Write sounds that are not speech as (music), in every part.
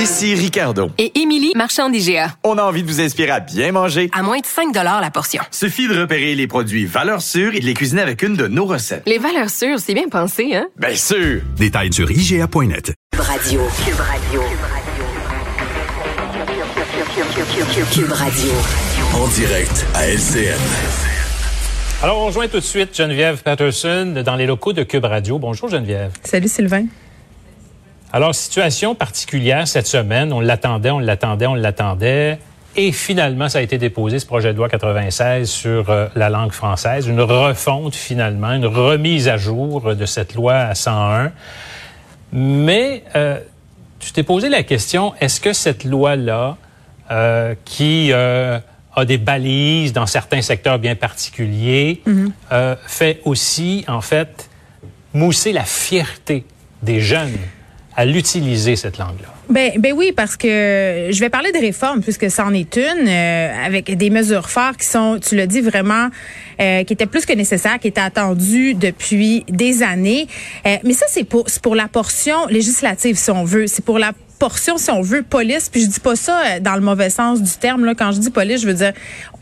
Ici Ricardo. Et Émilie, marchand d'IGA. On a envie de vous inspirer à bien manger. À moins de 5 la portion. Suffit de repérer les produits valeurs sûres et de les cuisiner avec une de nos recettes. Les valeurs sûres, c'est bien pensé, hein? Bien sûr! Détails sur IGA.net. Cube Radio. Cube Radio. Cube Radio. En direct à LCN. Alors, on rejoint tout de suite Geneviève Patterson dans les locaux de Cube Radio. Bonjour Geneviève. Salut Sylvain. Alors, situation particulière cette semaine. On l'attendait, on l'attendait, on l'attendait. Et finalement, ça a été déposé, ce projet de loi 96 sur euh, la langue française. Une refonte finalement, une remise à jour de cette loi à 101. Mais euh, tu t'es posé la question, est-ce que cette loi-là, euh, qui euh, a des balises dans certains secteurs bien particuliers, euh, fait aussi, en fait, mousser la fierté des jeunes? À l'utiliser, cette langue-là? Ben, ben oui, parce que je vais parler de réforme puisque c'en est une, euh, avec des mesures fortes qui sont, tu l'as dit vraiment, euh, qui étaient plus que nécessaires, qui étaient attendues depuis des années. Euh, mais ça, c'est pour, la portion législative, si on veut. C'est pour la portion, si on veut, police. Puis je dis pas ça dans le mauvais sens du terme. Quand je dis police, je veux dire,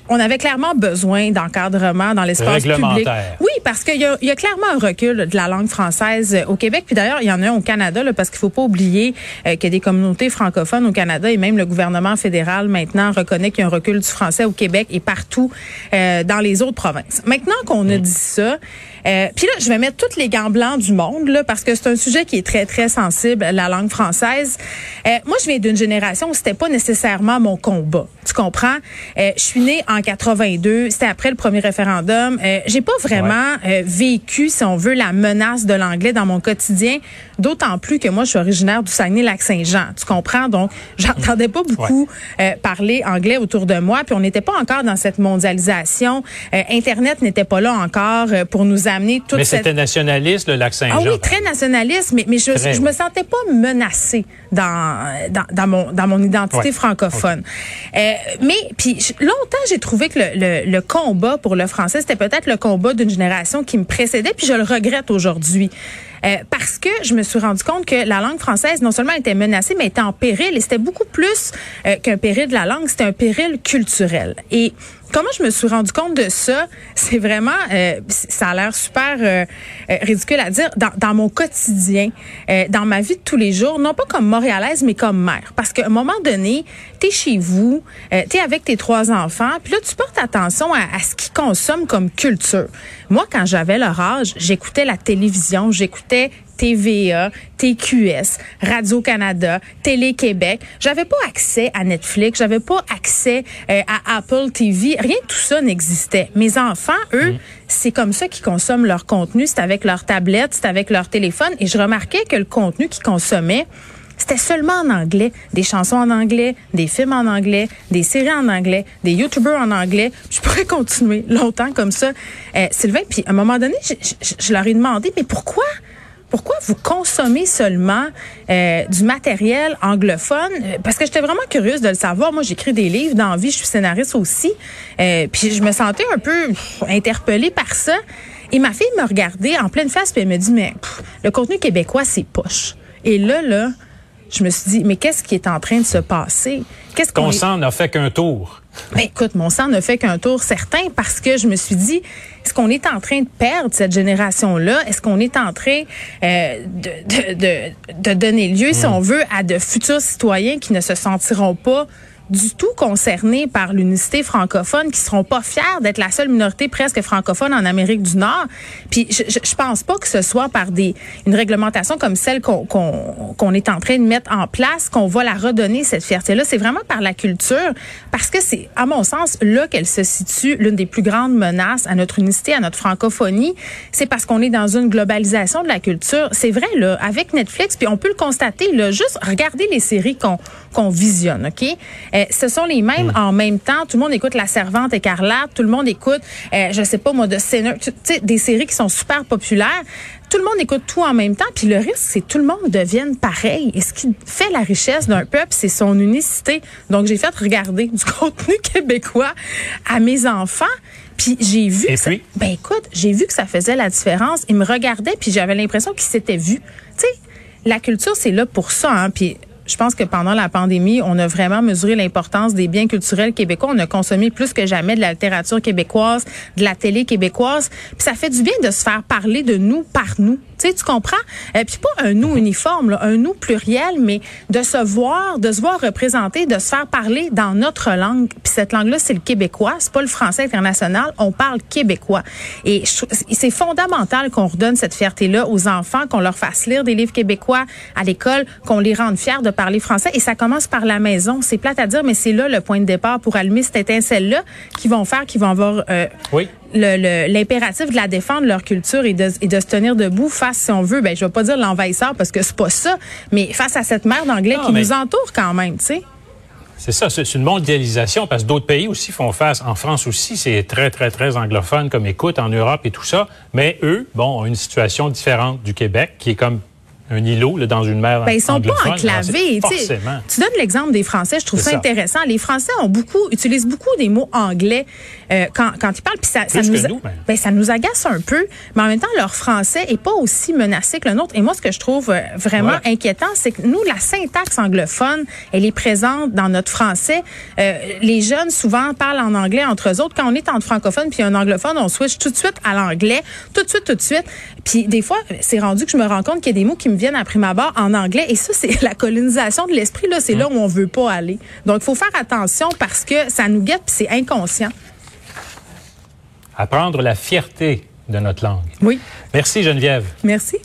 on avait clairement besoin d'encadrement dans l'espace public. Oui, parce qu'il y, y a clairement un recul de la langue française euh, au Québec. Puis d'ailleurs, il y en a un au Canada, là, parce qu'il faut pas oublier euh, qu'il y a des communautés francophones au Canada et même le gouvernement fédéral maintenant reconnaît qu'il y a un recul du français au Québec et partout euh, dans les autres provinces. Maintenant qu'on a dit ça, euh, puis là, je vais mettre toutes les gants blancs du monde, là, parce que c'est un sujet qui est très, très sensible, la langue française. Euh, moi, je viens d'une génération où c'était pas nécessairement mon combat. Tu comprends? Euh, je suis née en 82, c'était après le premier référendum. Euh, J'ai pas vraiment euh, vécu, si on veut, la menace de l'anglais dans mon quotidien, d'autant plus que moi, je suis originaire du Saguenay-Lac-Saint-Jean. Tu comprends? Donc, (laughs) j'entendais pas beaucoup euh, parler anglais autour de moi, puis on n'était pas encore dans cette mondialisation. Euh, Internet n'était pas là encore pour nous amener toute Mais cette c'était nationaliste, le lac Saint-Jean. ah oui, très nationaliste, mais, mais je, Très, je me sentais pas menacée dans, dans, dans mon, dans mon identité Ouais. francophone. Mais puis longtemps, j'ai trouvé que le, le, le combat pour le français, c'était peut-être le combat d'une génération qui me précédait, puis je le regrette aujourd'hui. Euh, parce que je me suis rendu compte que la langue française, non seulement était menacée, mais était en péril. Et c'était beaucoup plus euh, qu'un péril de la langue, c'était un péril culturel. Et comment je me suis rendu compte de ça, c'est vraiment, euh, ça a l'air super euh, euh, ridicule à dire, dans, dans mon quotidien, euh, dans ma vie de tous les jours, non pas comme montréalaise, mais comme mère. Parce qu'à un moment donné, t'es chez vous, euh, t'es avec tes trois enfants, puis là, tu portes attention à, à ce qu'ils consomment comme culture. Moi, quand j'avais leur âge, j'écoutais la télévision, j'écoutais TVA, TQS, Radio-Canada, Télé-Québec. J'avais pas accès à Netflix, j'avais pas accès euh, à Apple TV. Rien de tout ça n'existait. Mes enfants, eux, c'est comme ça qu'ils consomment leur contenu. C'est avec leur tablette, c'est avec leur téléphone. Et je remarquais que le contenu qu'ils consommaient, c'était seulement en anglais, des chansons en anglais, des films en anglais, des séries en anglais, des YouTubers en anglais. Je pourrais (laughs) continuer longtemps comme ça, euh, Sylvain. Puis à un moment donné, je, je- je leur ai demandé, mais pourquoi? Pourquoi vous consommez seulement euh, du matériel anglophone? Euh, Parce que j'étais vraiment curieuse de le savoir. Moi, j'écris des livres dans vie, je suis scénariste aussi. Euh, puis je me sentais un peu interpellée par ça. Et ma fille me regardait en pleine face, puis elle me dit, mais le contenu québécois, c'est poche. Et là, là, je me suis dit, mais qu'est-ce qui est en train de se passer? Qu'est-ce qu'on Ton est- sang n'a fait qu'un tour. ben, écoute, mon sang ne fait qu'un tour certain parce que je me suis dit, est-ce qu'on est en train de perdre cette génération-là? Est-ce qu'on est en train euh, de, de, de, de donner lieu, si on veut, à de futurs citoyens qui ne se sentiront pas du tout concernés par l'unicité francophone, qui seront pas fiers d'être la seule minorité presque francophone en Amérique du Nord. Puis je, je, je pense pas que ce soit par des une réglementation comme celle qu'on qu'on qu'on est en train de mettre en place qu'on va la redonner cette fierté-là. C'est vraiment par la culture, parce que c'est à mon sens là qu'elle se situe l'une des plus grandes menaces à notre unicité, à notre francophonie. C'est parce qu'on est dans une globalisation de la culture. C'est vrai là, avec Netflix, puis on peut le constater là, juste regarder les séries qu'on qu'on visionne, ok? Euh, ce sont les mêmes en même temps. Tout le monde écoute La Servante écarlate, tout le monde écoute, euh, je sais pas moi, de Sinner, tu sais, des séries qui sont super populaires. Tout le monde écoute tout en même temps, puis le risque, c'est que tout le monde devienne pareil. Et ce qui fait la richesse d'un peuple, c'est son unicité. Donc, j'ai fait regarder du (laughs) contenu québécois à mes enfants. Puis j'ai vu. Et que ça- ben écoute, j'ai vu que ça faisait la différence. Ils me regardaient, puis j'avais l'impression qu'ils s'étaient vus. Tu sais, la culture, c'est là pour ça. Hein, puis je pense que pendant la pandémie, on a vraiment mesuré l'importance des biens culturels québécois. On a consommé plus que jamais de la littérature québécoise, de la télé québécoise. Puis ça fait du bien de se faire parler de nous par nous. Tu sais, tu comprends? Euh, puis pas un nous uniforme, là, un nous pluriel, mais de se voir, de se voir représenter, de se faire parler dans notre langue. Puis cette langue-là, c'est le québécois, c'est pas le français international. On parle québécois. Et c'est fondamental qu'on redonne cette fierté-là aux enfants, qu'on leur fasse lire des livres québécois à l'école, qu'on les rende fiers de parler français. Et ça commence par la maison. C'est plate à dire, mais c'est là le point de départ pour allumer cette étincelle-là qui vont faire, qui vont avoir euh, oui l'impératif de la défendre leur culture et de, et de se tenir debout face, si on veut, ben je vais pas dire l'envahisseur parce que c'est pas ça, mais face à cette mer d'anglais qui nous entoure quand même, tu sais. C'est ça, c'est une mondialisation parce que d'autres pays aussi font face. En France aussi, c'est très, très, très anglophone comme écoute, en Europe et tout ça. Mais eux, bon, ont une situation différente du Québec qui est comme un îlot là, dans une mer ben, Ils sont pas enclavés. Tu donnes l'exemple des Français, je trouve ça, intéressant. Les Français ont beaucoup, utilisent beaucoup des mots anglais euh, quand, quand ils parlent. Puis ça, ça nous, nous ben, ça nous agace un peu, mais en même temps, leur français est pas aussi menacé que le nôtre. Et moi, ce que je trouve euh, vraiment inquiétant, c'est que nous, la syntaxe anglophone, elle est présente dans notre français. Euh, les jeunes, souvent, parlent en anglais entre eux autres. Quand on est entre francophones puis un anglophone, on switch tout de suite à l'anglais, tout de suite, tout de suite. Puis des fois, c'est rendu que je me rends compte qu'il y a des mots qui me viennent à prime abord en anglais. Et ça, c'est (laughs) la colonisation de l'esprit. Là, c'est là où on veut pas aller. Donc, il faut faire attention parce que ça nous guette puis c'est inconscient. Apprendre la fierté de notre langue. Oui. Merci, Geneviève. Merci.